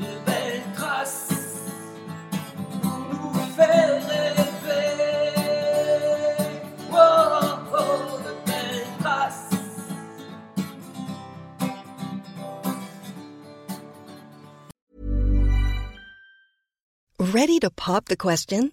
de belles traces pour nous faire rêver. Oh, oh, de belles traces. Ready to pop the question?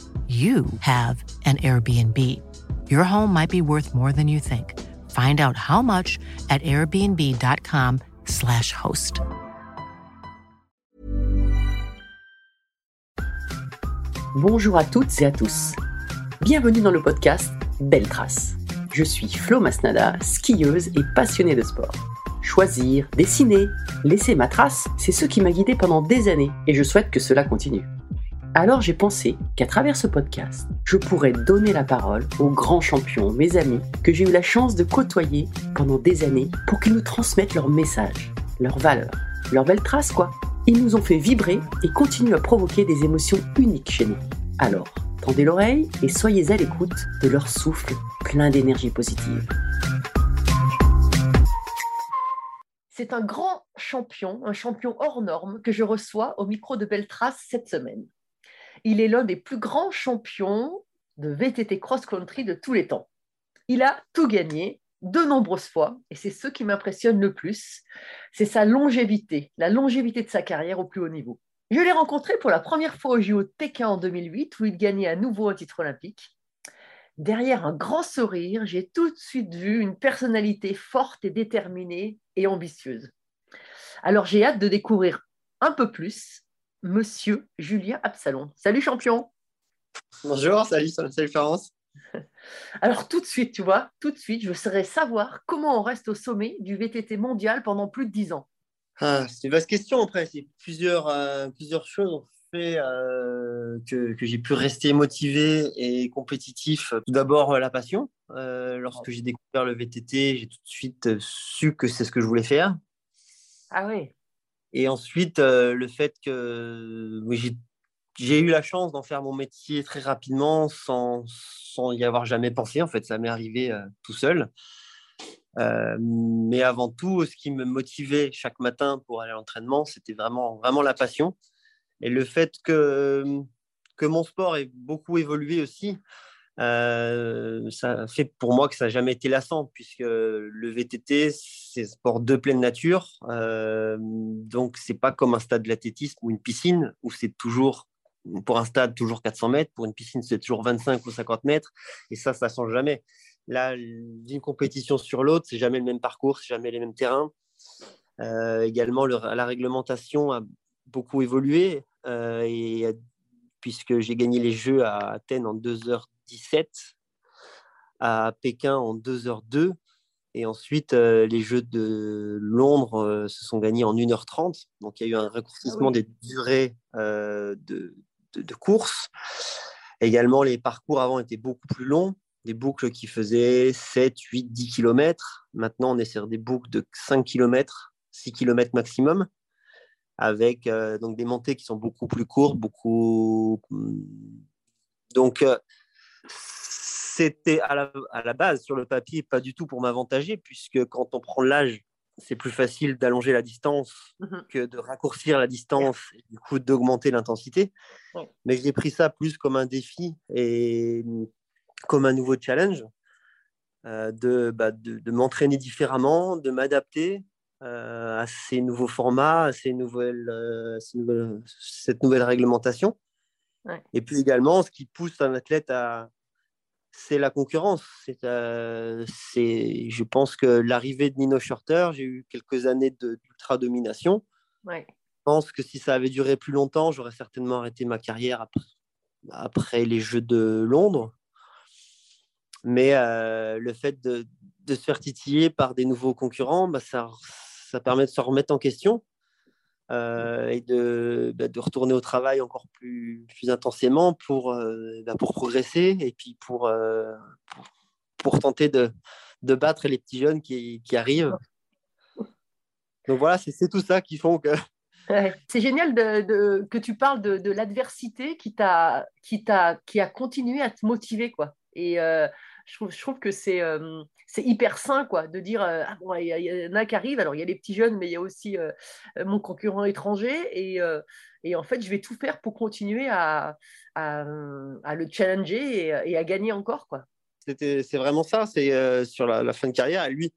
you have an Airbnb. Your home might be worth more than you think. Find out how much at airbnb.com/slash host. Bonjour à toutes et à tous. Bienvenue dans le podcast Belle Trace. Je suis Flo Masnada, skieuse et passionnée de sport. Choisir, dessiner, laisser ma trace, c'est ce qui m'a guidée pendant des années et je souhaite que cela continue. Alors j'ai pensé qu'à travers ce podcast, je pourrais donner la parole aux grands champions, mes amis, que j'ai eu la chance de côtoyer pendant des années pour qu'ils nous transmettent leurs messages, leurs valeurs, leurs belles traces quoi. Ils nous ont fait vibrer et continuent à provoquer des émotions uniques chez nous. Alors, tendez l'oreille et soyez à l'écoute de leur souffle plein d'énergie positive. C'est un grand champion, un champion hors norme que je reçois au micro de Beltrace cette semaine. Il est l'un des plus grands champions de VTT cross-country de tous les temps. Il a tout gagné de nombreuses fois, et c'est ce qui m'impressionne le plus, c'est sa longévité, la longévité de sa carrière au plus haut niveau. Je l'ai rencontré pour la première fois au JO de Pékin en 2008, où il gagnait à nouveau un titre olympique. Derrière un grand sourire, j'ai tout de suite vu une personnalité forte et déterminée et ambitieuse. Alors j'ai hâte de découvrir un peu plus Monsieur Julien Absalon. Salut champion Bonjour, salut, salut Florence. Alors tout de suite, tu vois, tout de suite, je voudrais savoir comment on reste au sommet du VTT mondial pendant plus de dix ans. Ah, c'est une vaste question après. C'est plusieurs, euh, plusieurs choses ont fait euh, que, que j'ai pu rester motivé et compétitif. Tout d'abord, euh, la passion. Euh, lorsque j'ai découvert le VTT, j'ai tout de suite su que c'est ce que je voulais faire. Ah oui, Et ensuite, euh, le fait que j'ai eu la chance d'en faire mon métier très rapidement sans, sans y avoir jamais pensé. En fait, ça m'est arrivé euh, tout seul. Euh, mais avant tout, ce qui me motivait chaque matin pour aller à l'entraînement, c'était vraiment, vraiment la passion. Et le fait que, que mon sport ait beaucoup évolué aussi, euh, ça fait pour moi que ça n'a jamais été lassant, puisque le VTT, c'est sport de pleine nature. Euh, donc, c'est pas comme un stade de l'athlétisme ou une piscine, où c'est toujours, pour un stade, toujours 400 mètres. Pour une piscine, c'est toujours 25 ou 50 mètres. Et ça, ça change jamais. Là, d'une compétition sur l'autre, c'est jamais le même parcours, c'est jamais les mêmes terrains. Euh, également, le- la réglementation a beaucoup évolué. euh, puisque j'ai gagné les Jeux à Athènes en 2h17, à Pékin en 2h02, et ensuite euh, les Jeux de Londres euh, se sont gagnés en 1h30. Donc il y a eu un raccourcissement Ah oui. des durées euh, de, de, de course. Également, les parcours avant étaient beaucoup plus longs. des boucles qui faisaient 7, 8, 10 km. Maintenant, on est sur des boucles de 5 km, 6 km maximum, avec donc des montées qui sont beaucoup plus courtes, beaucoup. Donc, c'était à la, à la, base, sur le papier, pas du tout pour m'avantager, puisque quand on prend l'âge, c'est plus facile d'allonger la distance mmh que de raccourcir la distance et du coup d'augmenter l'intensité. Ouais. Mais j'ai pris ça plus comme un défi et comme un nouveau challenge euh, de, bah, de, de m'entraîner différemment, de m'adapter euh, à ces nouveaux formats, à ces nouvelles, euh, ces nouvelles cette nouvelle réglementation. Ouais. Et puis également, ce qui pousse un athlète à, c'est la concurrence. C'est, euh, c'est, je pense que l'arrivée de Nino Shorter, j'ai eu quelques années d'ultra domination. Ouais. Je pense que si ça avait duré plus longtemps, j'aurais certainement arrêté ma carrière après, après les Jeux de Londres. Mais euh, le fait de, de, se faire titiller par des nouveaux concurrents, bah, ça, ça permet de se remettre en question. Euh, et de, bah, de, retourner au travail encore plus, plus intensément pour, euh, bah, pour progresser et puis pour, euh, pour, pour, tenter de, de battre les petits jeunes qui, qui arrivent. Donc voilà, c'est tout ça qui font que. Ouais. C'est génial de, de, que tu parles de, de l'adversité qui, t'a, qui, t'a, qui a continué à te motiver. Quoi. Et je, trouve, que c'est c'est hyper sain quoi, de dire euh, ah, bon, il y, en a qui arrivent, alors il y a les petits jeunes, mais il y a aussi euh, mon concurrent étranger. Et, euh, et, en fait, je vais tout faire pour continuer à, le challenger et, et, à gagner encore. C'est vraiment ça, c'est sur la, fin de carrière. Et lui,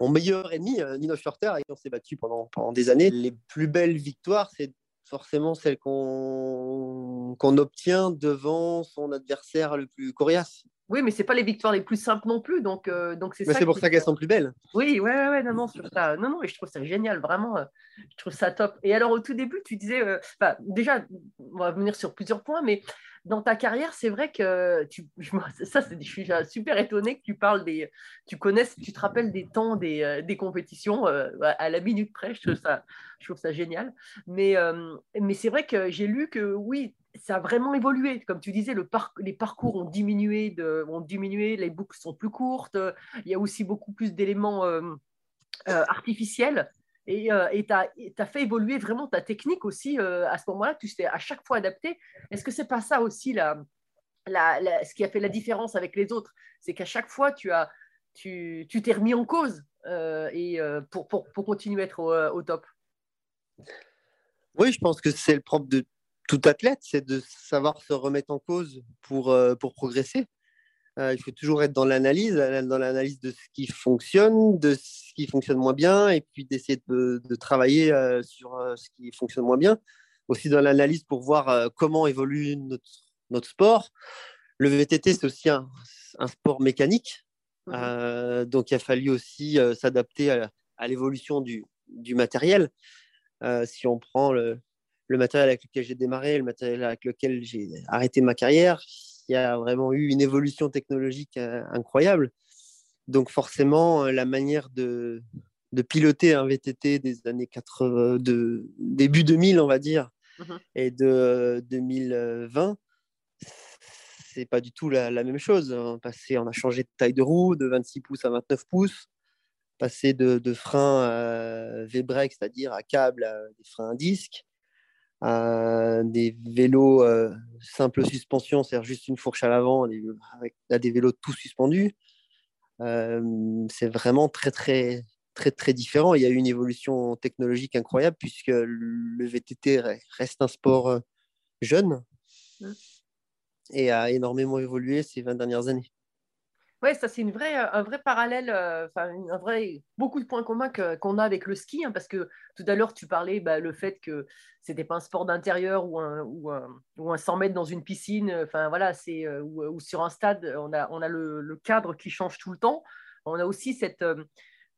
mon meilleur ennemi, Nino Schurter, qui on s'est battu pendant, des années, les plus belles victoires, c'est forcément celles qu'on qu obtient devant son adversaire le plus coriace. Oui, mais c'est pas les victoires les plus simples non plus, donc euh, donc c'est ça. c'est pour ça qu'elles sont plus belles. Oui, ouais, ouais, ouais, non, non, sur ça, non, non, et je trouve ça génial, vraiment, euh, je trouve ça top. Et alors au tout début, tu disais, euh, bah, déjà, on va venir sur plusieurs points, mais dans ta carrière, c'est vrai que tu, je, ça, je suis super étonnée que tu parles des, tu connaisses, tu te rappelles des temps des, euh, des compétitions à la minute près. Je trouve ça, je trouve ça génial. Mais, mais c'est vrai que j'ai lu que oui, ça a vraiment évolué. Comme tu disais, les parcours ont diminué, ont diminué, les boucles sont plus courtes. Il y a aussi beaucoup plus d'éléments euh, euh, artificiels. Et euh, tu as, fait évoluer vraiment ta technique aussi euh, à ce moment-là. Tu t'es à chaque fois adapté. Est-ce que c'est pas ça aussi la, ce qui a fait la différence avec les autres? C'est qu'à chaque fois, tu t'es remis en cause et pour, continuer à être au top. Oui, je pense que c'est le propre de tout athlète, c'est de savoir se remettre en cause pour, pour progresser. Euh, il faut toujours être dans l'analyse, dans l'analyse de ce qui fonctionne, de ce qui fonctionne moins bien, et puis d'essayer de, de, travailler euh, sur euh, ce qui fonctionne moins bien. Aussi dans l'analyse pour voir euh, comment évolue notre, notre, sport. Le VTT, c'est aussi un, un, sport mécanique. Mmh. donc, il a fallu aussi s'adapter à, à l'évolution du, du, matériel. si on prend le, le matériel avec lequel j'ai démarré, le matériel avec lequel j'ai arrêté ma carrière, il y a vraiment eu une évolution technologique euh, incroyable. Donc forcément, euh, la manière de, de piloter un VTT des années 80, de début 2000, on va dire, mmh. et de 2020, c'est pas du tout la, la, même chose. On, passé, on a changé de taille de roue de 26 pouces à 29 pouces, passé de, de frein à V-brake, c'est-à-dire à câble, à des freins à disque à des vélos euh, simple suspension, c'est-à-dire juste une fourche à l'avant, avec à des vélos tout suspendus. Euh, c'est vraiment très très très très différent. Il y a eu une évolution technologique incroyable puisque le VTT reste un sport euh, jeune et a énormément évolué ces 20 dernières années. Oui, ça c'est vraie, un vrai parallèle, euh, un vrai, beaucoup de points communs qu'on a avec le ski, hein, parce que tout à l'heure tu parlais bah, le fait que c'était pas un sport d'intérieur ou un, ou, un, ou un 100 mètres dans une piscine, enfin voilà, c'est euh, ou, sur un stade, on a, on a le, cadre qui change tout le temps. On a aussi cette, euh,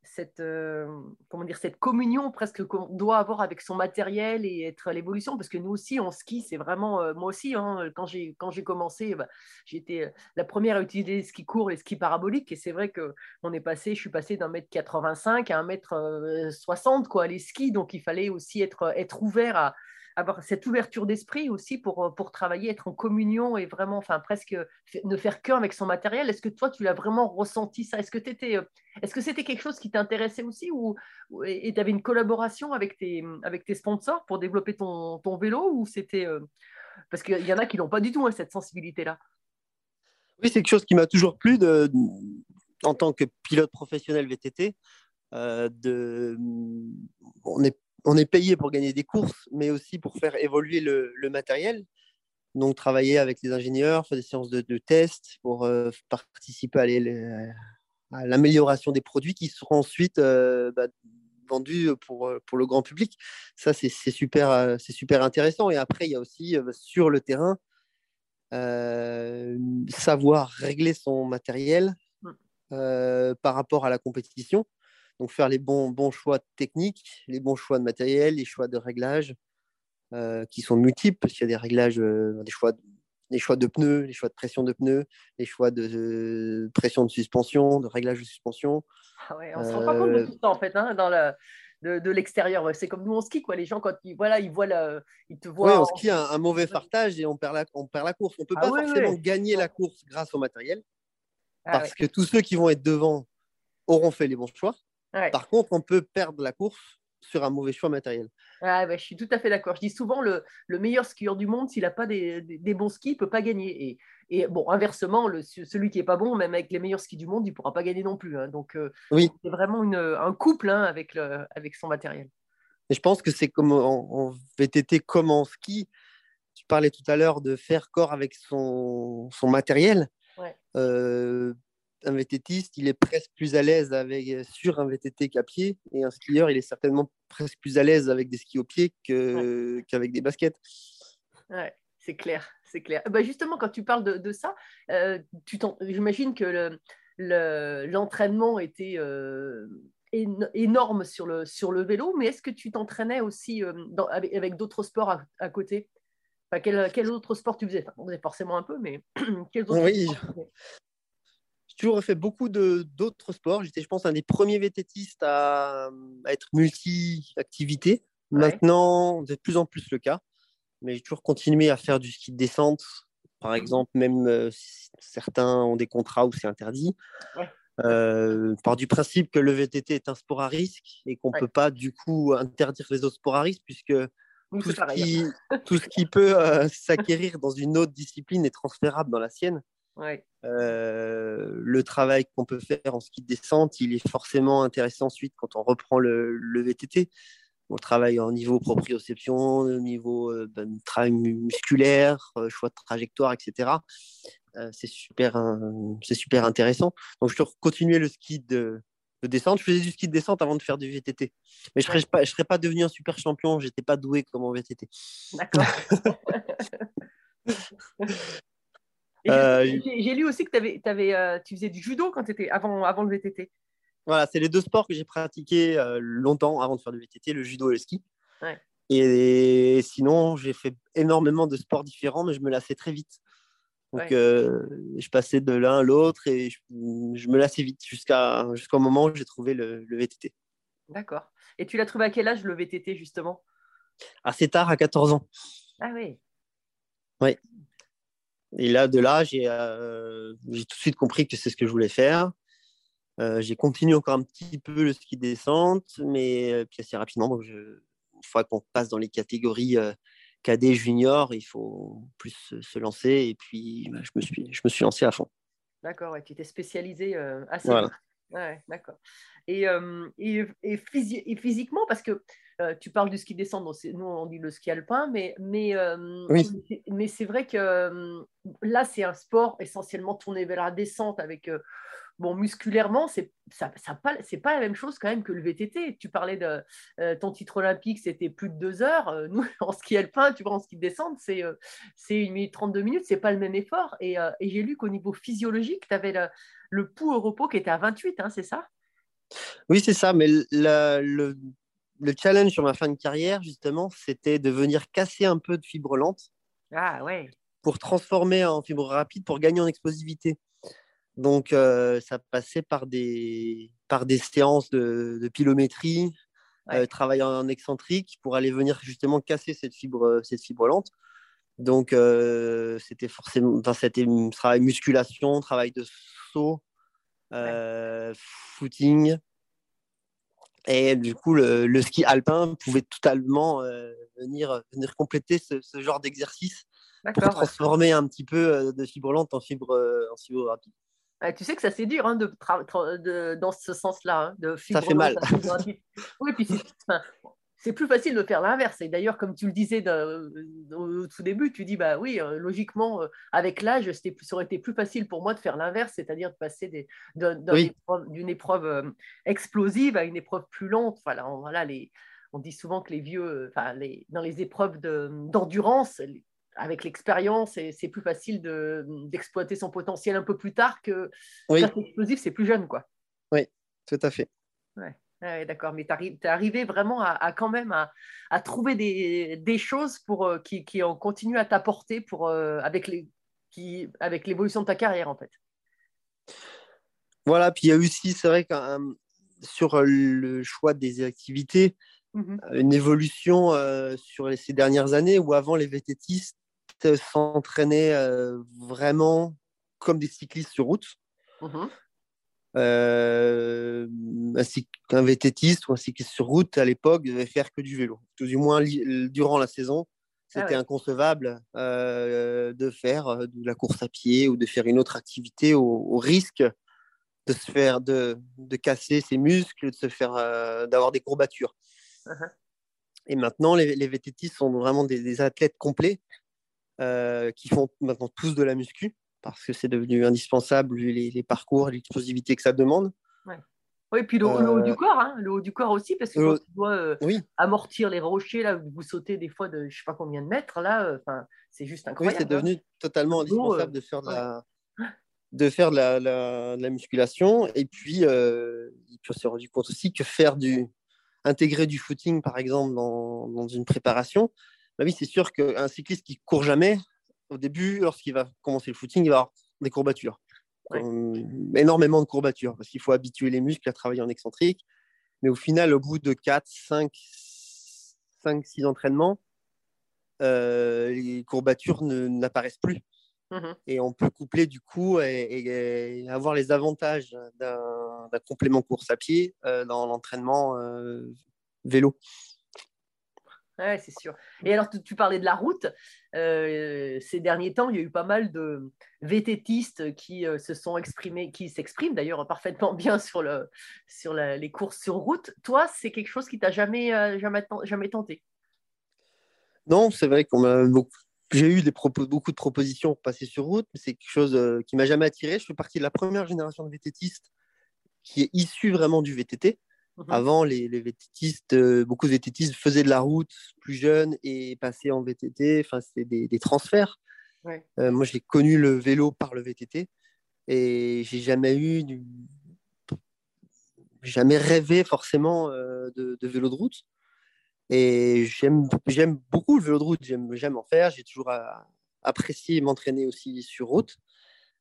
cette, euh, comment dire, cette communion presque qu'on doit avoir avec son matériel et être à l'évolution, parce que nous aussi, on ski, c'est vraiment, euh, moi aussi, hein, quand j'ai commencé, bah, j'étais la première à utiliser les skis courts, les skis paraboliques, et c'est vrai qu'on est passé, je suis passé d'un mètre 85 à un mètre 60, quoi, les skis, donc il fallait aussi être, être ouvert à, avoir cette ouverture d'esprit aussi pour, euh, pour travailler, être en communion et vraiment, enfin presque ne faire qu'un avec son matériel. Est-ce que toi, tu l'as vraiment ressenti ça? Est-ce que euh, est-ce que c'était quelque chose qui t'intéressait aussi ou, et tu avais une collaboration avec tes, avec tes sponsors pour développer ton, ton vélo ou c'était euh, parce qu'il y en a qui n'ont pas du tout hein, cette sensibilité-là. Oui, c'est quelque chose qui m'a toujours plu en tant que pilote professionnel VTT. de, on est on est payé pour gagner des courses, mais aussi pour faire évoluer le, matériel. Donc, travailler avec les ingénieurs, faire des séances de, de tests pour euh, participer à, l'amélioration des produits qui seront ensuite euh, bah, vendus pour, pour le grand public. Ça, c'est super, c'est super intéressant. Et après, il y a aussi euh, sur le terrain, savoir régler son matériel mmh. par rapport à la compétition. Donc faire les bons, bons choix techniques, les bons choix de matériel, les choix de réglage euh, qui sont multiples, parce qu'il y a des réglages, euh, des choix, les choix de pneus, les choix de pression de pneus, les choix de pression de suspension, de réglage de suspension. Ah on ne se rend pas compte de euh, tout ça en fait, hein, dans de, l'extérieur. C'est comme nous en ski, quoi. Les gens, quand ils, voilà, ils, voient ils te voient. Oui, en ski, un, mauvais fartage et on perd la, on perd la course. On ne peut ah pas forcément gagner la course grâce au matériel, ah parce que tous ceux qui vont être devant auront fait les bons choix. Par contre, on peut perdre la course sur un mauvais choix matériel. Ah, je suis tout à fait d'accord. Je dis souvent le, le meilleur skieur du monde, s'il n'a pas des, des, bons skis, il ne peut pas gagner. Et, et bon, inversement, le, celui qui n'est pas bon, même avec les meilleurs skis du monde, il ne pourra pas gagner non plus. Hein. Donc, euh, oui. c'est vraiment une, un couple hein, avec, le, avec son matériel. Et je pense que c'est comme en, VTT comme en ski. Tu parlais tout à l'heure de faire corps avec son, son matériel. Ouais. Euh, un VTTiste, il est presque plus à l'aise avec, euh, sur un VTT qu'à pied. Et un skieur, il est certainement presque plus à l'aise avec des skis au pied qu'avec des baskets. Ouais, c'est clair, c'est clair. Bah justement, quand tu parles de, ça, euh, j'imagine que l'entraînement était euh, énorme sur le, sur le vélo, mais est-ce que tu t'entraînais aussi avec, d'autres sports à, côté? Quel, quel, autre sport tu faisais? On faisait forcément un peu, mais quels autres oui toujours fait beaucoup d'autres sports. J'étais, je pense, un des premiers vététistes à, être multi-activité. Maintenant, c'est de plus en plus le cas. Mais j'ai toujours continué à faire du ski de descente. Par mmh. exemple, même euh, certains ont des contrats où c'est interdit. Euh, par du principe que le VTT est un sport à risque et qu'on ne peut pas du coup interdire les autres sports à risque puisque tout, ce qui, tout, ce qui, peut euh, s'acquérir dans une autre discipline est transférable dans la sienne. Euh, le travail qu'on peut faire en ski de descente, il est forcément intéressant ensuite quand on reprend le, VTT. On travaille au niveau proprioception, au niveau euh, ben, travail musculaire, euh, choix de trajectoire, etc. c'est super, c'est super intéressant. Donc, je continuer le ski de, descente. Je faisais du ski de descente avant de faire du VTT. Mais je ne serais, pas, je serais pas devenu un super champion. Je n'étais pas doué comme en VTT. D'accord. Euh, j'ai lu aussi que avais, avais, euh, tu faisais du judo quand étais avant, avant le VTT. Voilà, c'est les deux sports que j'ai pratiqués euh, longtemps avant de faire du VTT, le judo et le ski. Et, sinon, j'ai fait énormément de sports différents, mais je me lassais très vite. Donc, je passais de l'un à l'autre et je, me lassais vite jusqu'à jusqu'au moment où j'ai trouvé le, le VTT. D'accord. Et tu l'as trouvé à quel âge le VTT justement? Assez tard, à 14 ans. Ah oui. Oui. Et là, de là, euh, j'ai tout de suite compris que c'est ce que je voulais faire. Euh, j'ai continué encore un petit peu le ski descente, mais euh, puis assez rapidement, donc une fois qu'on passe dans les catégories cadet, junior, il faut plus se lancer. Et puis, bah, je, me suis, je me suis lancé à fond. D'accord, et tu étais spécialisé assez voilà. Ouais, d'accord. Et, et, et, physiquement, parce que euh, tu parles du ski descente, nous on dit le ski alpin, mais, mais, euh, mais c'est vrai que euh, là c'est un sport essentiellement tourné vers la descente avec, bon, musculairement, c'est ça, ça pas, pas la même chose quand même que le VTT. Tu parlais de ton titre olympique, c'était plus de deux heures. nous en ski alpin, tu vois, en ski de descente, c'est c'est une minute 32 minutes, c'est pas le même effort. Et, et j'ai lu qu'au niveau physiologique, tu avais le, le pouls au repos qui était à 28, hein, c'est ça? Oui, c'est ça, mais le, le challenge sur ma fin de carrière, justement, c'était de venir casser un peu de fibre lente. Ah ouais. Pour transformer en fibre rapide, pour gagner en explosivité. Donc, euh, ça passait par des, par des séances de, de pilométrie, euh, travailler en excentrique pour aller venir justement casser cette fibre, cette fibre lente. Donc, euh, c'était forcément, enfin, c'était travail musculation, travail de saut, euh, footing. Et du coup, le, ski alpin pouvait totalement venir, venir compléter ce, genre d'exercice pour transformer un petit peu de fibre lente en fibre, en fibre rapide. tu sais que ça c'est dur hein, de, de, dans ce sens-là, hein, de fibre Ça fait mal. oui, puis c'est plus facile de faire l'inverse. Et d'ailleurs, comme tu le disais au tout début, tu dis, bah oui, euh, logiquement, euh, avec l'âge, ça aurait été plus facile pour moi de faire l'inverse, c'est-à-dire de passer d'une épreuve, euh, explosive à une épreuve plus lente. Voilà, on, voilà, les, on dit souvent que les vieux, enfin, les, dans les épreuves d'endurance, avec l'expérience, c'est plus facile d'exploiter son potentiel un peu plus tard que oui. explosif, c'est plus jeune, quoi. Oui, tout à fait. Ouais. D'accord, mais tu es arrivé vraiment à, quand même à, trouver des, choses pour, euh, qui, qui ont continué à t'apporter pour, euh, avec, l'évolution de ta carrière en fait. Voilà, puis il y a aussi, c'est vrai que sur le choix des activités, mmh une évolution euh, sur ces dernières années où avant les vététistes s'entraînaient vraiment comme des cyclistes sur route. Mmh euh, ainsi qu'un vététiste ou un cycliste sur route à l'époque devait faire que du vélo. Tout du moins durant la saison, ah c'était inconcevable euh, de faire euh, de la course à pied ou de faire une autre activité au, risque de se faire de, de, casser ses muscles, de se faire d'avoir des courbatures. Uh-huh. Et maintenant, les, les vététistes sont vraiment des, des athlètes complets qui font maintenant tous de la muscu parce que c'est devenu indispensable vu les, parcours l'explosivité que ça demande. Oui, puis le, haut du euh, corps, hein, le haut du corps aussi, parce que quand tu dois euh, amortir les rochers, là, vous sautez des fois de je ne sais pas combien de mètres, là, euh, enfin, c'est juste incroyable. Oui, c'est devenu hein. totalement indispensable de faire de la, de faire de la, la, musculation. Et puis, on s'est rendu compte aussi que faire du, intégrer du footing, par exemple, dans, dans une préparation, bah oui, c'est sûr qu'un cycliste qui court jamais, au début, lorsqu'il va commencer le footing, il va avoir des courbatures. énormément de courbatures, parce qu'il faut habituer les muscles à travailler en excentrique. Mais au final, au bout de 4, 5, 5 6 entraînements, euh, les courbatures n'apparaissent plus. Mmh et on peut coupler du coup et, avoir les avantages d'un complément course à pied euh, dans l'entraînement euh, vélo. Ouais, c'est sûr. Et alors, tu, parlais de la route. Euh, ces derniers temps, il y a eu pas mal de vététistes qui euh, se sont exprimés, qui s'expriment d'ailleurs parfaitement bien sur, le, sur les courses sur route. Toi, c'est quelque chose qui t'a jamais, euh, jamais, tenté? Non, c'est vrai qu'on m'a beaucoup. J'ai eu beaucoup de propositions pour passer sur route, mais c'est quelque chose qui m'a jamais attiré. Je fais partie de la première génération de vététistes qui est issue vraiment du VTT. Mmh Avant, les, les vététistes, euh, beaucoup de vététistes faisaient de la route plus jeunes et passaient en VTT. Enfin, c'était des, des, transferts. Euh, moi, j'ai connu le vélo par le VTT et j'ai jamais eu, du... jamais rêvé forcément euh, de, de, vélo de route. Et j'aime, j'aime beaucoup le vélo de route. J'aime, j'aime en faire. J'ai toujours apprécié m'entraîner aussi sur route.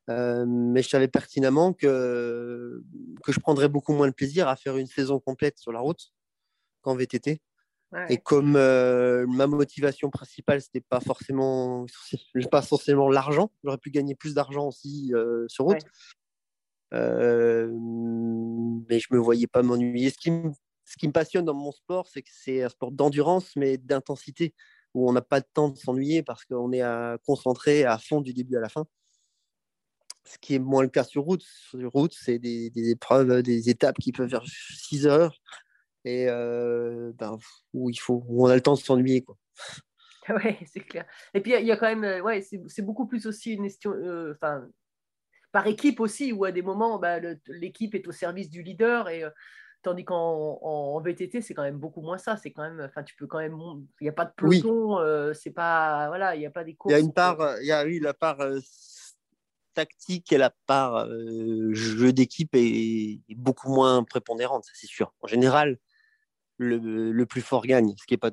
Euh, mais je savais pertinemment que, que je prendrais beaucoup moins de plaisir à faire une saison complète sur la route qu'en VTT. Et comme euh, ma motivation principale, c'était pas forcément, pas forcément l'argent, j'aurais pu gagner plus d'argent aussi euh, sur route. mais je me voyais pas m'ennuyer. Ce qui, me, ce qui me passionne dans mon sport, c'est que c'est un sport d'endurance, mais d'intensité, où on n'a pas de temps de s'ennuyer parce qu'on est à, concentré à fond du début à la fin ce qui est moins le cas sur route. Sur route, c'est des, épreuves, des étapes qui peuvent faire 6 heures et euh, ben, où, il faut, où on a le temps de s'ennuyer. Quoi. Oui, c'est clair. Et puis, il y a quand même, euh, ouais, c'est beaucoup plus aussi une question, euh, enfin, par équipe aussi, où à des moments, bah, l'équipe est au service du leader et. Tandis qu'en VTT, c'est quand même beaucoup moins ça. C'est quand même, enfin, tu peux quand même, il n'y a pas de peloton, c'est pas, voilà, il n'y a pas des courses. Il y a une part, il y a eu la part tactique et la part euh, jeu d'équipe est, beaucoup moins prépondérante, ça c'est sûr. En général, le, plus fort gagne, ce qui n'est pas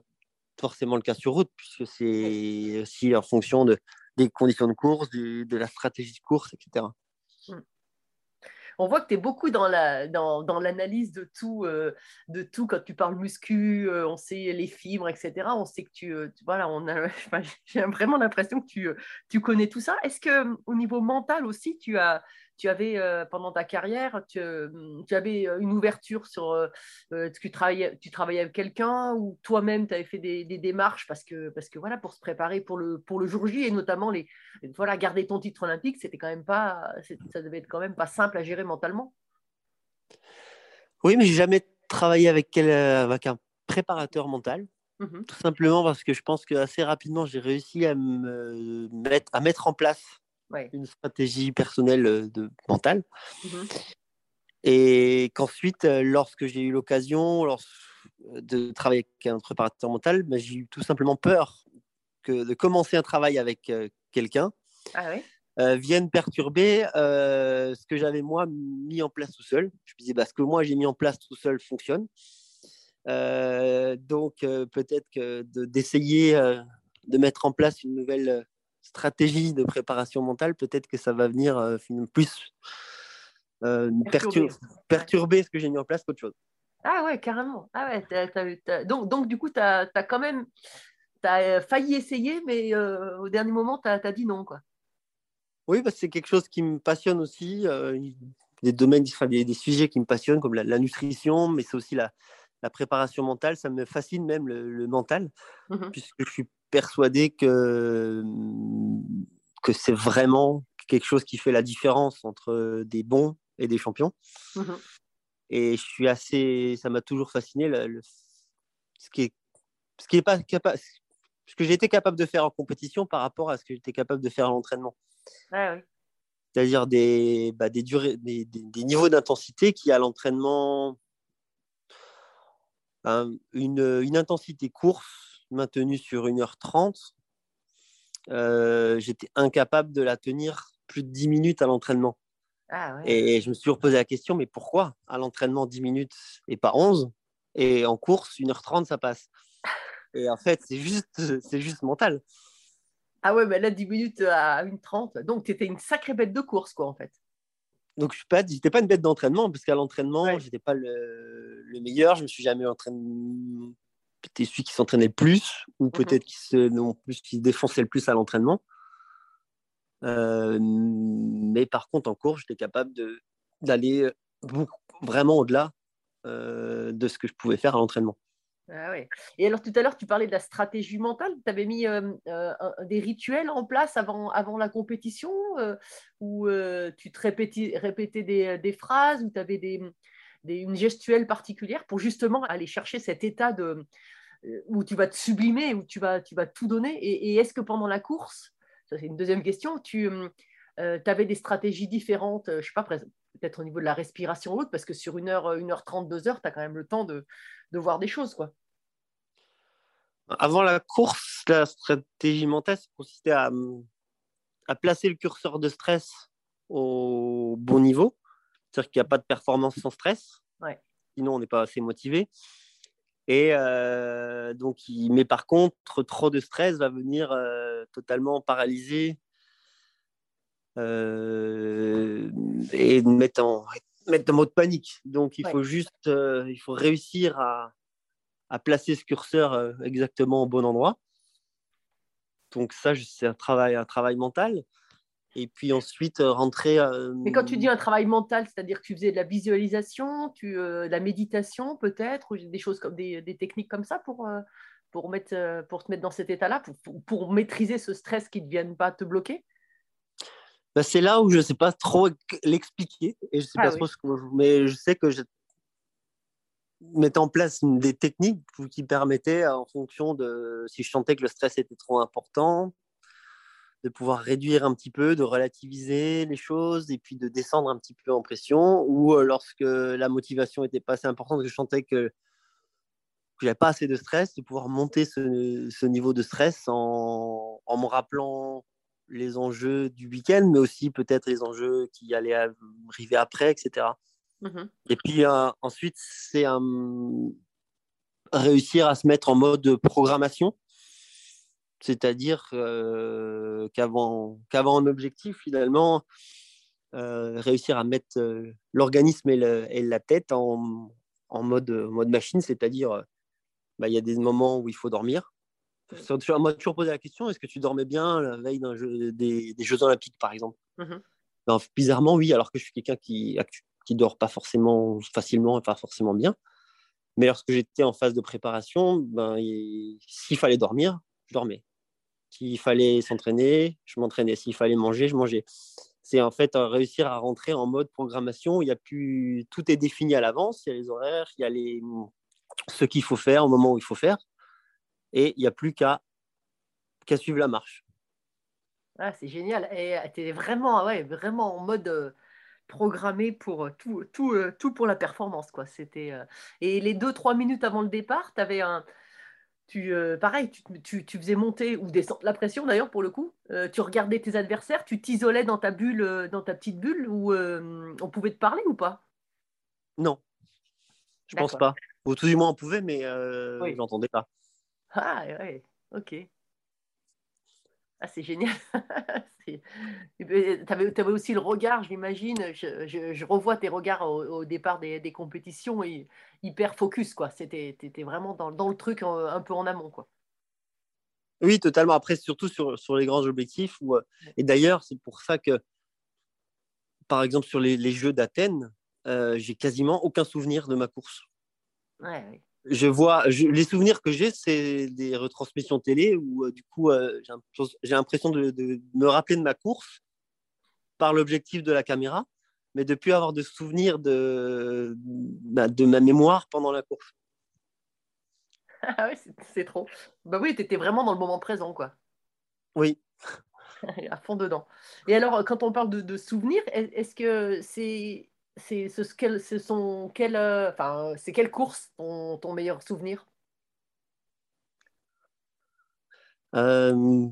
forcément le cas sur route, puisque c'est aussi en fonction de, des conditions de course, de, la stratégie de course, etc. On voit que tu es beaucoup dans l'analyse euh, de tout. Quand tu parles muscu, euh, on sait les fibres, etc. On sait que tu. Euh, voilà, on j'ai vraiment l'impression que tu, tu connais tout ça. Est-ce que au niveau mental aussi, tu as, tu avais, euh, pendant ta carrière, tu, avais euh, une ouverture sur. Euh, tu, travaillais, tu travaillais avec quelqu'un ou toi-même, tu avais fait des, démarches parce que, parce que, voilà, pour se préparer pour le, pour le jour J et notamment les, voilà, garder ton titre olympique, c'était quand même pas. Ça devait être quand même pas simple à gérer mentalement. Oui, mais j'ai jamais travaillé avec, avec un préparateur mental. Mmh Tout simplement parce que je pense que assez rapidement, j'ai réussi à, me mettre, à mettre en place une stratégie personnelle euh, de, mentale. Mmh Et qu'ensuite, euh, lorsque j'ai eu l'occasion de travailler avec un préparateur mental, ben, j'ai eu tout simplement peur que de commencer un travail avec euh, quelqu'un ah vienne perturber ce que j'avais moi mis en place tout seul. Je me disais, bah, ce que moi j'ai mis en place tout seul fonctionne. donc peut-être que d'essayer de, mettre en place une nouvelle stratégie de préparation mentale, peut-être que ça va venir euh, plus euh, perturber. ce que j'ai mis en place qu'autre chose. Ah ouais, carrément. Ah ouais, Donc, donc, du coup, tu as, quand même as euh, failli essayer, mais au dernier moment, tu as, dit non. Quoi. Oui, bah, c'est quelque chose qui me passionne aussi. des domaines, des, des, sujets qui me passionnent, comme la, nutrition, mais c'est aussi la, la, préparation mentale. Ça me fascine même le, mental, mmh puisque je suis persuadé que, que c'est vraiment quelque chose qui fait la différence entre des bons et des champions. Mmh et je suis assez, ça m'a toujours fasciné le, ce qui est, ce qui est pas capable, ce que j'étais capable de faire en compétition par rapport à ce que j'étais capable de faire à l'entraînement. C'est-à-dire des, bah, des, durées, des, des, niveaux d'intensité qui à l'entraînement, une, une intensité course maintenue sur 1h30, euh, j'étais incapable de la tenir plus de 10 minutes à l'entraînement. Ah et je me suis toujours posé la question, mais pourquoi à l'entraînement 10 minutes et pas 11 Et en course, 1h30, ça passe. Et en fait, c'est juste, c'est juste mental. Ah ouais, mais là, 10 minutes à 1h30. Donc, tu étais une sacrée bête de course, quoi, en fait. Donc, je n'étais pas, pas une bête d'entraînement, parce qu'à l'entraînement, je n'étais pas le, le, meilleur. Je me suis jamais entraîné c'était celui qui s'entraînait le plus, ou mmh peut-être qui se, non plus, qui se défonçait le plus à l'entraînement. Euh, mais par contre, en cours, j'étais capable d'aller vraiment au-delà euh, de ce que je pouvais faire à l'entraînement. Ah ouais. Et alors tout à l'heure, tu parlais de la stratégie mentale. Tu avais mis euh, des rituels en place avant, avant la compétition où tu te répétais, répétais des, des, phrases, où tu avais des, des, une gestuelle particulière pour justement aller chercher cet état de, euh, où tu vas te sublimer, où tu vas, tu vas tout donner Et, est-ce que pendant la course, ça c'est une deuxième question, tu euh, euh, avais des stratégies différentes, je sais pas, peut-être au niveau de la respiration ou autre, parce que sur une heure, une heure trente, deux heures, tu as quand même le temps de, de voir des choses, quoi. Avant la course, la stratégie mentale consistait à, à placer le curseur de stress au bon niveau, c'est-à-dire qu'il n'y a pas de performance sans stress. Sinon, on n'est pas assez motivé. Et euh, donc, mais par contre, trop de stress va venir euh, totalement paralyser euh, et mettre en, mettre en mode panique. Donc, il faut juste, il faut réussir à, à, placer ce curseur exactement au bon endroit. Donc, ça, c'est un travail, un travail mental et puis ensuite euh, rentrer. Euh, Mais quand tu dis un travail mental, c'est-à-dire que tu faisais de la visualisation, tu, euh, de la méditation peut-être, ou des choses comme des, des techniques comme ça pour, pour, mettre, pour te mettre dans cet état-là, pour, pour, maîtriser ce stress qui ne vienne pas te bloquer? Bah, C'est là où je ne sais pas trop l'expliquer, et je sais ah pas trop ce que mais je sais que je mettais en place des techniques qui permettaient, en fonction de si je sentais que le stress était trop important, de pouvoir réduire un petit peu, de relativiser les choses et puis de descendre un petit peu en pression. Ou lorsque la motivation était pas assez importante, que je sentais que, que j'avais pas assez de stress, de pouvoir monter ce, niveau de stress en, en, me rappelant les enjeux du week-end, mais aussi peut-être les enjeux qui allaient arriver après, etc. Mmh et puis euh, ensuite, c'est réussir à se mettre en mode programmation c'est-à-dire qu'avant qu'avant un objectif, finalement, euh, réussir à mettre euh, l'organisme et, le- et la tête en, en mode, mode machine, c'est-à-dire, euh, bah, il y a des moments où il faut dormir. On m'a toujours posé la question est-ce que tu dormais bien la veille d'un jeu- des, des Jeux Olympiques, par exemple? Mhm. Ben, Bizarrement, oui, alors que je suis quelqu'un qui, qui dort pas forcément facilement et pas forcément bien. Mais lorsque j'étais en phase de préparation, ben, il- s'il fallait dormir, je dormais. S'il fallait s'entraîner, je m'entraînais. S'il fallait manger, je mangeais. C'est en fait euh, réussir à rentrer en mode programmation. Il y a plus... Tout est défini à l'avance. Il y a les horaires, il y a les... ce qu'il faut faire au moment où il faut faire. Et il n'y a plus qu'à qu'à suivre la marche. Ah, c'est génial. Et tu es vraiment, ouais, vraiment en mode euh, programmé pour euh, tout, tout, euh, tout pour la performance. Quoi. Euh, Et les deux, trois minutes avant le départ, tu avais un. Tu, euh, pareil, tu, tu- tu faisais monter ou descendre la pression d'ailleurs pour le coup. Euh, tu regardais tes adversaires, tu t'isolais dans ta bulle, euh, dans ta petite bulle où euh, on pouvait te parler ou pas? Non, je pense pas. Ou tout du moins on pouvait, mais Oui. je n'entendais pas. Ah ouais, ok. Ah, c'est génial. tu avais, aussi le regard, j'imagine. Je, je- je revois tes regards au, au départ des, des compétitions, et hyper focus, quoi. C'était, étais vraiment dans, dans le truc un peu en amont, quoi. Oui, totalement. Après, surtout sur, sur les grands objectifs. Où, euh, et d'ailleurs, c'est pour ça que, par exemple, sur les, les Jeux d'Athènes, euh, j'ai quasiment aucun souvenir de ma course. Ouais. Je vois, je- les souvenirs que j'ai, c'est des retransmissions télé où, euh, du coup, euh, j'ai l'impression- de, de me rappeler de ma course par l'objectif de la caméra, mais de plus avoir de souvenirs de, bah, de ma mémoire pendant la course. Ah ouais, c'est, trop. Bah oui, tu étais vraiment dans le moment présent, quoi. Oui. à fond dedans. Et alors, quand on parle de, de souvenirs, est- est-ce que c'est, c'est, ce, quel- ce sont quelle, euh, enfin, c'est quelle course ton, ton meilleur souvenir? Euh,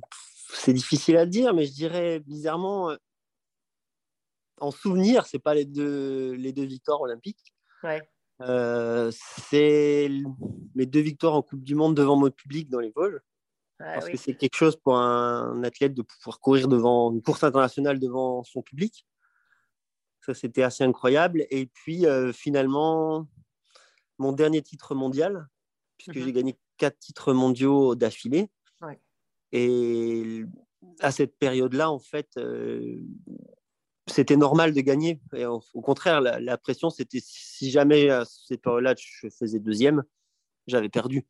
c'est difficile à dire, mais je dirais bizarrement, euh, en souvenir, c'est pas les deux, les deux victoires olympiques. Ouais. Euh, c'est mes deux victoires en Coupe du Monde devant mon public dans les Vosges. Ah parce oui. que c'est quelque chose pour un athlète de pouvoir courir devant une course internationale devant son public. Ça, c'était assez incroyable. Et puis, euh, finalement, mon dernier titre mondial, puisque Mhm. j'ai gagné quatre titres mondiaux d'affilée. Ouais. Et à cette période-là, en fait, euh, c'était normal de gagner. Et au, au contraire, la, la pression, c'était si jamais à cette période-là, je faisais deuxième, j'avais perdu.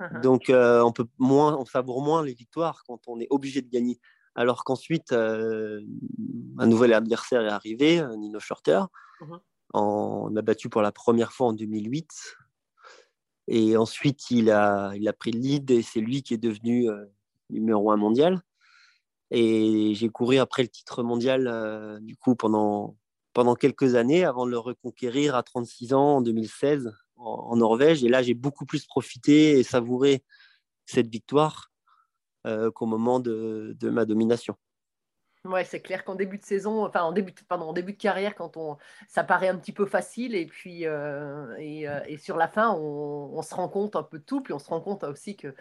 Uh-huh. Donc, euh, on peut moins, on savoure moins les victoires quand on est obligé de gagner. Alors qu'ensuite, euh, un nouvel adversaire est arrivé, euh, Nino Shorter. Mhm. En, il m'a battu pour la première fois en 2008. Et ensuite, il a, il a pris le lead et c'est lui qui est devenu euh, numéro un mondial. Et j'ai couru après le titre mondial, euh, du coup, pendant, pendant quelques années avant de le reconquérir à 36 ans en 2016 en, en Norvège. Et là, j'ai beaucoup plus profité et savouré cette victoire qu'au moment de, de ma domination. Ouais, c'est clair qu'en début de saison, enfin en début, de, pardon, en début de carrière, quand on, ça paraît un petit peu facile, et puis euh, et, euh, et, sur la fin, on, on, se rend compte un peu de tout, puis on se rend compte aussi que,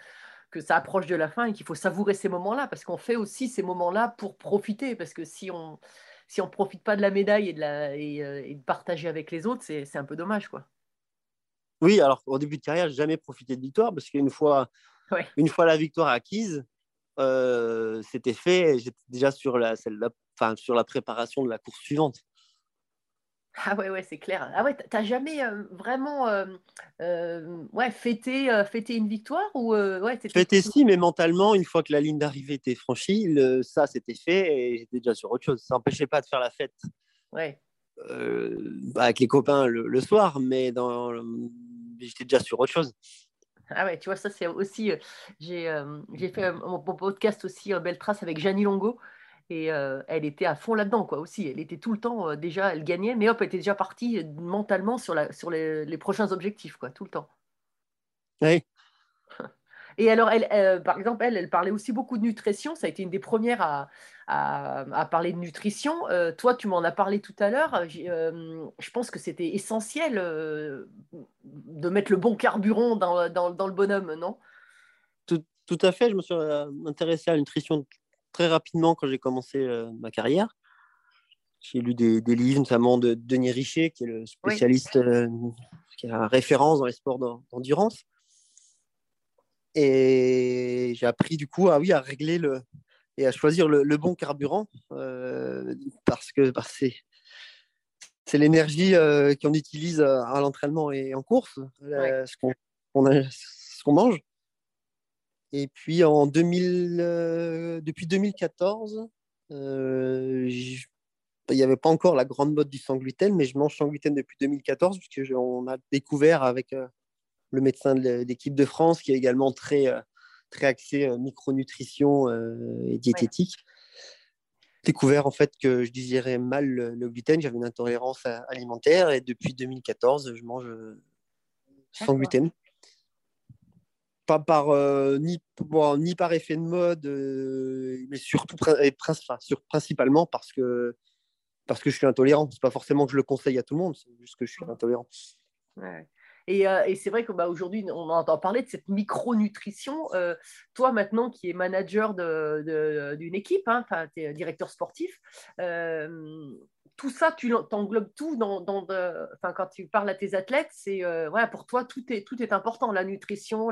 que ça approche de la fin et qu'il faut savourer ces moments-là, parce qu'on fait aussi ces moments-là pour profiter, parce que si on si on profite pas de la médaille et de, la, et, euh, et de partager avec les autres, c'est un peu dommage, quoi. Oui, alors au début de carrière, j'ai jamais profité de victoire, parce qu'une fois, ouais. une fois la victoire acquise, euh, c'était fait, j'étais déjà sur la, celle -là, enfin, sur la préparation de la course suivante. Ah ouais, ouais c'est clair. Ah ouais, t'as jamais euh, vraiment euh, ouais, fêté, fêté une victoire ou ouais, Fêté si, mais mentalement, une fois que la ligne d'arrivée était franchie, le, ça c'était fait et j'étais déjà sur autre chose. Ça n'empêchait pas de faire la fête ouais. avec les copains le, le soir, mais dans, j'étais déjà sur autre chose. Ah ouais, tu vois, ça c'est aussi. Euh, j'ai euh, fait mon, mon, podcast aussi, Belle Trace, avec Janie Longo. Et euh, elle était à fond là-dedans, quoi, aussi. Elle était tout le temps, euh, déjà, elle gagnait, mais hop, elle était déjà partie mentalement sur, la, sur les, les, prochains objectifs, quoi, tout le temps. Oui. Et alors, elle, euh, par exemple, elle, elle parlait aussi beaucoup de nutrition. Ça a été une des premières à, à, à parler de nutrition. Euh, toi, tu m'en as parlé tout à l'heure. Euh, je pense que c'était essentiel euh, de mettre le bon carburant dans, dans, dans le bonhomme, non? Tout, tout, à fait. Je me suis intéressé à la nutrition très rapidement quand j'ai commencé ma carrière. J'ai lu des, des livres, notamment de Denis Richer, qui est le spécialiste, euh, qui est la référence dans les sports d'en- d'endurance. Et j'ai appris du coup à, oui, à régler le, et à choisir le, le bon carburant euh, parce que que c'est c'est l'énergie euh, qu'on utilise euh, à l'entraînement et en course, euh, Ouais. ce qu'on qu'on a- ce qu'on mange. Et puis en 2000, euh, depuis 2014, euh, j- il n'y avait pas encore la grande mode du sans gluten, mais je mange sans gluten depuis 2014 puisque je- on a découvert avec euh, le médecin de l'é- l'équipe de France qui est également très euh, très axé euh, micronutrition euh, et diététique. Découvert en fait que je digérais mal le, le gluten, j'avais une intolérance à- alimentaire et depuis 2014, je mange sans gluten. Pas par, euh, ni, bon, ni par effet de mode, euh, mais surtout pri- et prin- enfin, sur- principalement parce que, parce que je suis intolérant. C'est pas forcément que je le conseille à tout le monde, c'est juste que je suis intolérant. Ouais. Et, euh, et c'est vrai qu'aujourd'hui, on entend parler de cette micronutrition. Euh, toi, maintenant, qui es manager d'une équipe, hein, tu es directeur sportif, euh, tout ça, tu t'englobes tout dans, quand tu parles à tes athlètes, c'est euh, pour toi, tout est, important. La nutrition,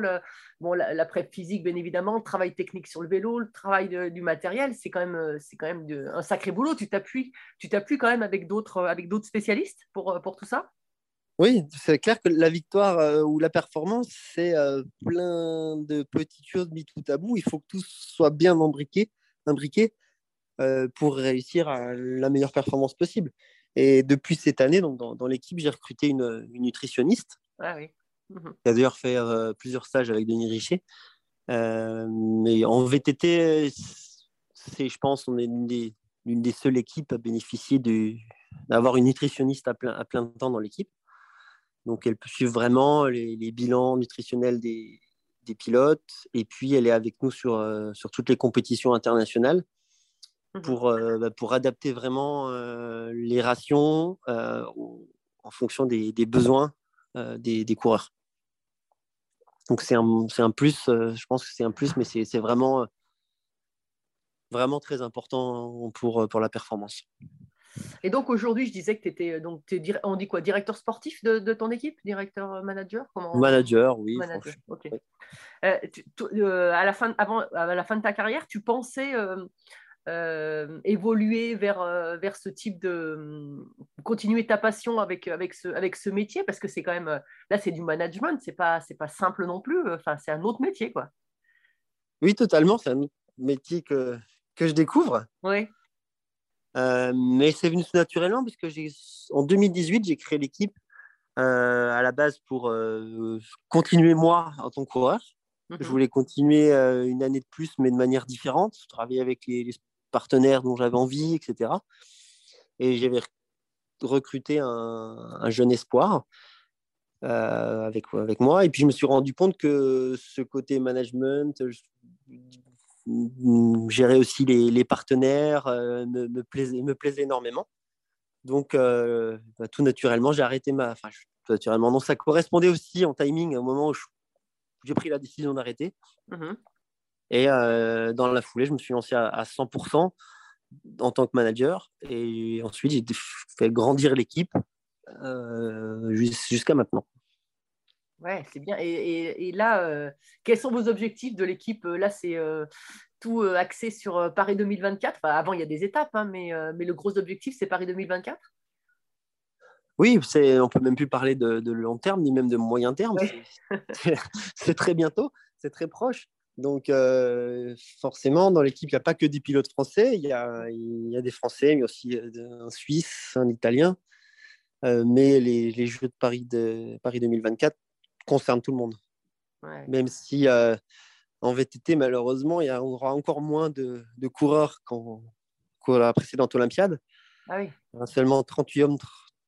bon, la, la prep physique, bien évidemment, le travail technique sur le vélo, le travail du matériel, c'est quand même, euh, quand même un sacré boulot. Tu t'appuies, quand même avec d'autres, avec d'autres spécialistes euh, pour tout ça? Oui, c'est clair que la victoire euh, ou la performance, c'est euh, plein de petites choses mises tout à bout. Il faut que tout soit bien imbriqué, imbriqué euh, pour réussir à la meilleure performance possible. Et depuis cette année, donc dans, dans l'équipe, j'ai recruté une, une nutritionniste Ah oui. Mhm. qui a d'ailleurs fait plusieurs stages avec Denis Richer. Mais en VTT, c'est, je pense, on est l'une des, seules équipes à bénéficier d'avoir une nutritionniste à plein, à plein temps dans l'équipe. Donc, elle peut suivre vraiment les, les bilans nutritionnels des, des pilotes. Et puis, elle est avec nous sur, euh, sur toutes les compétitions internationales Mhm. pour, euh, bah, pour adapter vraiment euh, les rations en fonction des, des besoins des, des coureurs. Donc c'est un, plus, je pense que c'est un plus, mais c'est vraiment, vraiment très important pour, pour la performance. Et donc aujourd'hui, je disais que tu étais donc t'es dir- on dit quoi, directeur sportif de, de ton équipe, directeur euh, manager, comment Manager, oui. Manager, franchement. ok. oui. Euh, tu- tu- euh, à la fin, avant, à la fin de ta carrière, tu pensais euh, euh, évoluer vers, euh, vers ce type de continuer ta passion avec, avec, ce, avec ce métier? Parce que c'est quand même euh, là c'est du management, c'est pas pas simple non plus. Enfin, c'est un autre métier quoi. Oui, totalement. C'est un métier que, que je découvre. Oui. Euh, mais c'est venu naturellement parce que j'ai, en 2018, j'ai créé l'équipe euh, à la base pour euh, continuer moi en tant que coureur. Mhm. Je voulais continuer une année de plus, mais de manière différente, travailler avec les, les partenaires dont j'avais envie, etc. Et j'avais recruté un, un jeune espoir avec, avec moi. Et puis je me suis rendu compte que ce côté management, je- gérer aussi les, les partenaires, euh, me, me, plaisait, me plaisait énormément. Donc, euh, bah, tout naturellement, j'ai arrêté ma. Enfin, je- tout naturellement, non, ça correspondait aussi en timing au moment où je- j'ai pris la décision d'arrêter. Mhm. Et euh, dans la foulée, je me suis lancé à, à 100% en tant que manager. Et ensuite, j'ai fait grandir l'équipe euh, jus- jusqu'à maintenant. Ouais, c'est bien. Et, et- et là, euh, quels sont vos objectifs de l'équipe? Là, c'est euh, tout euh, axé sur euh, Paris 2024. Enfin, avant, il y a des étapes, hein, mais, euh, mais le gros objectif, c'est Paris 2024. Oui, c'est, on peut même plus parler de, de long terme, ni même de moyen terme. C'est, c'est très bientôt, c'est très proche. Donc, euh, forcément, dans l'équipe, il n'y a pas que des pilotes français. Il y a, il y a des Français, mais aussi euh, un Suisse, un Italien. Euh, mais les, les Jeux de Paris, de Paris 2024 concernent tout le monde. Ouais. Même si euh, en VTT, malheureusement, il y aura encore moins de, de coureurs qu'en, qu'à la précédente Olympiade. Ah oui. Seulement 38 hommes,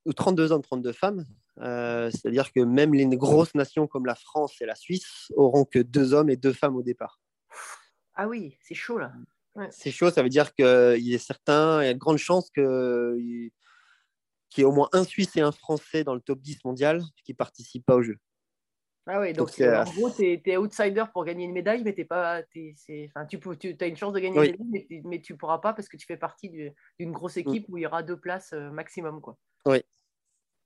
ou 32 hommes, 32 femmes. Euh, c'est-à-dire que même les grosses nations comme la France et la Suisse auront que deux hommes et deux femmes au départ. Ah oui, c'est chaud là. C'est chaud, ça veut dire qu'il est certain, il y a de grandes chances que- qu'il y ait au moins un Suisse et un Français dans le top 10 mondial qui ne participent pas au jeu. Ah oui, donc, euh, en gros, tu es, outsider pour gagner une médaille, mais t'es pas, c'est- enfin, tu, peux, tu as une chance de gagner Oui. une médaille, mais, tu- mais tu pourras pas parce que tu fais partie du- d'une Mm. grosse équipe où il y aura deux places euh, maximum. Quoi. Oui.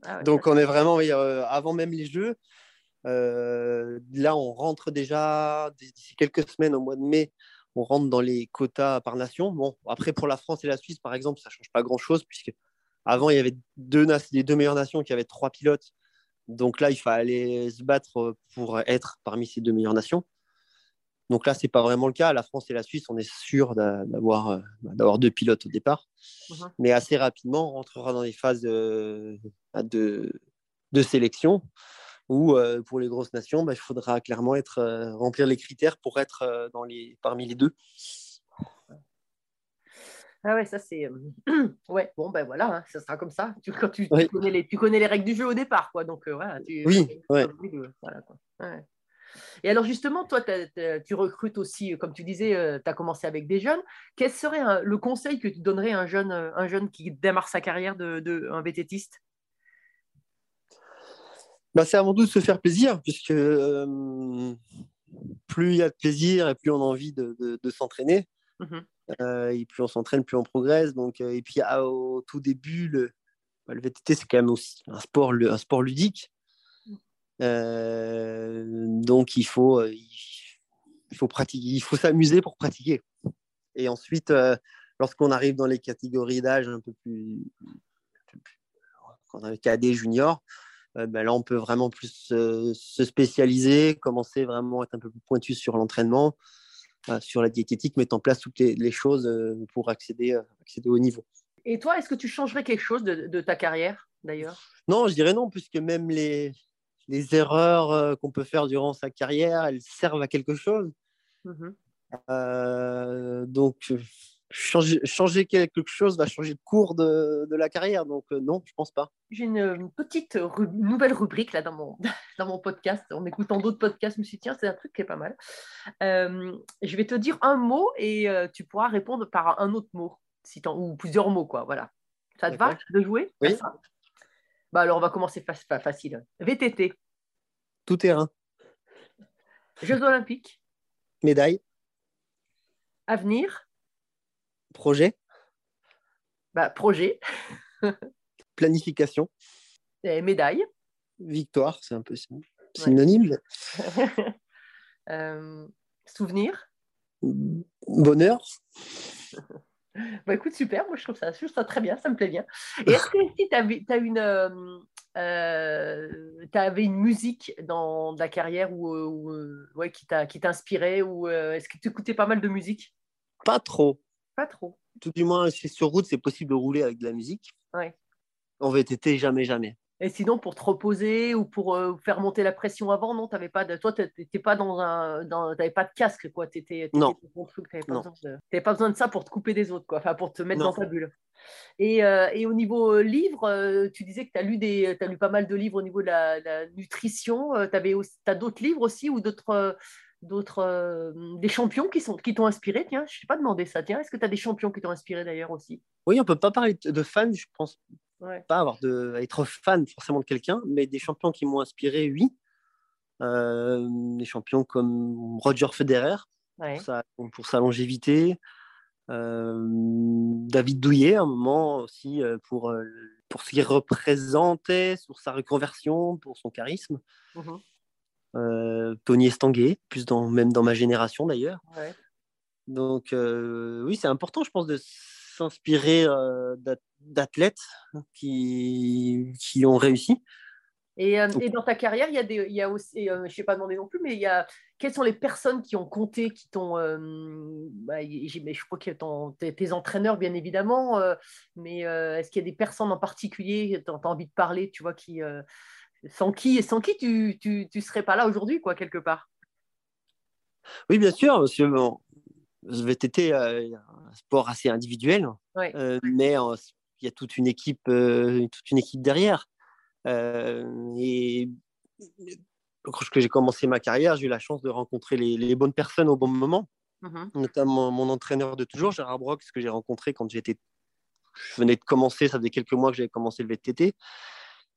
Ah ouais, Donc on est vraiment, oui, euh, avant même les Jeux, euh, là on rentre déjà, d'ici quelques semaines, au mois de mai, on rentre dans les quotas par nation. Bon, après pour la France et la Suisse, par exemple, ça change pas grand-chose, puisque avant il y avait deux, les deux meilleures nations qui avaient trois pilotes. Donc là, il fallait se battre pour être parmi ces deux meilleures nations. Donc là, c'est pas vraiment le cas. La France et la Suisse, on est sûr d'a- d'avoir euh, d'avoir deux pilotes au départ. Mhm. Mais assez rapidement, on rentrera dans les phases euh, de, de sélection où, euh, pour les grosses nations, bah, il faudra clairement être, remplir les critères pour être dans les, parmi les deux. Ah ouais, ça c'est. euh, ouais, bon, ben voilà, hein, ça sera comme ça. Tu, quand tu, tu Oui. connais les, tu connais les règles du jeu au départ, quoi. Donc euh, voilà. Tu, Oui, tu- ouais. tu- voilà, quoi. Ouais. Et alors justement, toi, tu recrutes aussi, euh, comme tu disais, tu as commencé avec des jeunes. Quel serait un- le conseil que tu donnerais à un jeune, euh, un jeune qui démarre sa carrière de, de un Bah, c'est avant tout de se faire plaisir, puisque euh, plus il y a de plaisir et plus on a envie de, de- de s'entraîner. Mhm. Euh, et plus on s'entraîne, plus on progresse. Donc, euh, et puis ah, au tout début, le, bah, le VTT, c'est quand même aussi un sport, un sport ludique. Euh, donc, il faut, euh, il faut pratiquer, il faut s'amuser pour pratiquer. Et ensuite, euh, lorsqu'on arrive dans les catégories d'âge un peu plus, quand on a cadet, junior, euh, ben là, on peut vraiment plus euh, se spécialiser, commencer vraiment à être un peu plus pointu sur l'entraînement, euh, sur la diététique, mettre en place toutes les, les choses euh, pour accéder, euh, accéder au niveau. Et toi, est-ce que tu changerais quelque chose de, de ta carrière, d'ailleurs? Non, je dirais non, puisque même les, les erreurs euh, qu'on peut faire durant sa carrière, elles servent à quelque chose. Mhm. Euh, donc, euh, changer, changer quelque chose va changer le cours de, de la carrière. Donc, euh, non, je pense pas. J'ai une, une petite nouvelle rubrique là dans mon, dans mon podcast. En écoutant d'autres podcasts, je me suis dit, tiens, c'est un truc qui est pas mal. Euh, je vais te dire un mot et euh, tu pourras répondre par un autre mot, si ou plusieurs mots, quoi. Voilà. Ça te va de jouer? Oui. bah alors, on va commencer fa- fa- facile. VTT, Tout terrain, Jeux Olympiques, médaille, avenir, projet, bah, projet, planification, et médaille, victoire, c'est un peu synonyme. euh, souvenir. Bonheur, Bah écoute, super, moi je trouve ça, je trouve ça très bien, ça me plaît bien. Et est-ce que si tu as une, euh, euh, une musique dans ta carrière ou, ou, ouais, qui t'inspirait ou est-ce que tu écoutais pas mal de musique? Pas trop. Pas trop. Tout du moins, sur route, c'est possible de rouler avec de la musique. Ouais. En VTT, jamais, jamais. Et sinon, pour te reposer ou pour euh, faire monter la pression avant, non, t'avais pas de, toi, t'étais pas dans un, dans, t'avais pas de casque, quoi. T'étais, Non. dans ton truc, t'avais pas, Non. besoin de, t'avais pas besoin de ça pour te couper des autres, quoi. Enfin, pour te mettre Non. dans ta bulle. Et, euh, et au niveau euh, livre, euh, tu disais que tu as lu des, t'as lu pas mal de livres au niveau de la, la nutrition. Aussi, t'as d'autres livres aussi ou d'autres, d'autres, euh, des champions qui sont, qui t'ont inspiré. Tiens, je t'ai pas demandé ça. Tiens, est-ce que tu as des champions qui t'ont inspiré d'ailleurs aussi? Oui, on peut pas parler de fans, je pense Ouais. pas avoir de, être fan forcément de quelqu'un, mais des champions qui m'ont inspiré, oui. Euh, des champions comme Roger Federer Ouais. pour sa, pour sa longévité, euh, David Douillet à un moment aussi pour, pour ce qu'il représentait, sur sa reconversion, pour son charisme. Euh, Tony Estanguet, plus dans, même dans ma génération d'ailleurs. Ouais. Donc euh, oui, c'est important, je pense, de s'inspirer euh, d'at- d'athlètes qui, qui ont réussi. Et, euh, et dans ta carrière, il y a, des, il y a aussi, euh, je ne t'ai pas demandé non plus, mais il y a, quelles sont les personnes qui ont compté, qui t'ont. euh, bah, je crois que ton- tes, tes entraîneurs, bien évidemment, euh, mais euh, est-ce qu'il y a des personnes en particulier, tu as envie de parler, tu vois, qui, euh, sans qui, sans qui tu ne tu, tu serais pas là aujourd'hui, quoi, quelque part? Oui, bien sûr, parce que bon, VTT euh, est un sport assez individuel, Ouais. euh, mais euh, il y a toute une équipe, euh, toute une équipe derrière. Euh, et lorsque j'ai commencé ma carrière, j'ai eu la chance de rencontrer les, les bonnes personnes au bon moment, Mhm. notamment mon entraîneur de toujours, Gérard Brox, que j'ai rencontré quand j'étais, je venais de commencer, ça faisait quelques mois que j'avais commencé le VTT.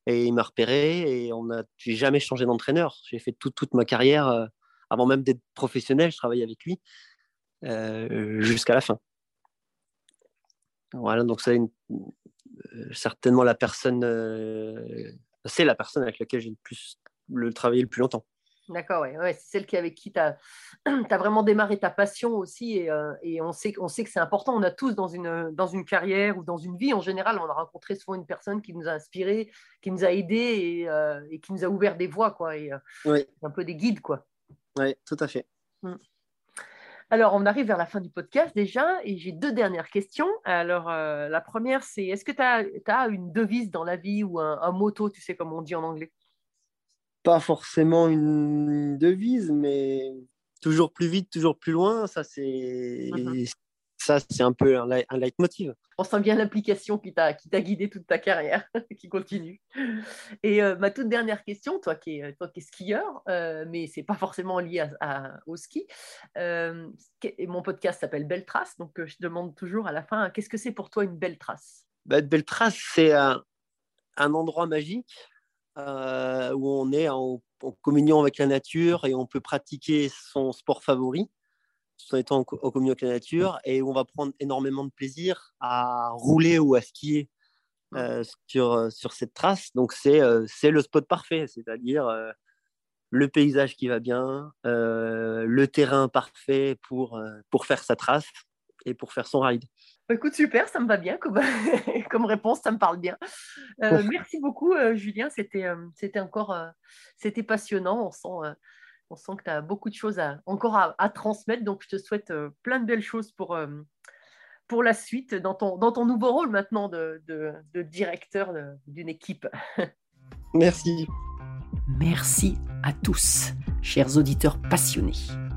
Et il m'a repéré et on a, j'ai jamais changé d'entraîneur. J'ai fait toute ma carrière, euh, avant même d'être professionnel, je travaillais avec lui euh, jusqu'à la fin. Voilà, donc c'est euh, certainement la personne, c'est la personne avec laquelle j'ai le plus le travaillé le plus longtemps. D'accord, ouais, ouais, c'est celle qui, avec qui tu as, vraiment démarré ta passion aussi. Et, euh, et on, sait, on sait que c'est important. On a tous dans une, dans une carrière ou dans une vie en général, on a rencontré souvent une personne qui nous a inspiré, qui nous a aidés et, euh, et qui nous a ouvert des voies, quoi. Et, euh, Oui, un peu des guides, quoi. oui, tout à fait. Alors, on arrive vers la fin du podcast déjà, et j'ai deux dernières questions. Alors, euh, la première, c'est est-ce que tu as, une devise dans la vie ou un, un motto, tu sais, comme on dit en anglais? Pas forcément une devise, mais toujours plus vite, toujours plus loin. Ça, c'est Mhm. ça, c'est un peu un, un leitmotiv. On sent bien l'application qui t'a qui t'a guidé toute ta carrière, qui continue. Et euh, ma toute dernière question, toi qui es, toi qui es skieur, euh, mais c'est pas forcément lié à- à- au ski. euh, mon podcast s'appelle Belle Trace, donc euh, je demande toujours à la fin, qu'est-ce que c'est pour toi une belle trace? Bah, Beltras, c'est un, un endroit magique euh, où on est en, en communion avec la nature et on peut pratiquer son sport favori tout en étant en, co- en communion avec la nature et où on va prendre énormément de plaisir à rouler ou à skier euh, sur, euh, sur cette trace. Donc, c'est euh, c'est le spot parfait, c'est-à-dire le paysage qui va bien, le terrain parfait pour, pour faire sa trace et pour faire son ride. Bah, Écoute, super, ça me va bien comme, comme réponse, ça me parle bien. Euh, merci beaucoup, euh, Julien. C'était euh, c'était encore euh, c'était passionnant. On sent, euh, on sent que tu as beaucoup de choses à, encore à, à transmettre. Donc, je te souhaite euh, plein de belles choses pour, euh, pour la suite dans ton, dans ton nouveau rôle maintenant de, de, de directeur d'une équipe. Merci. Merci à tous, chers auditeurs passionnés.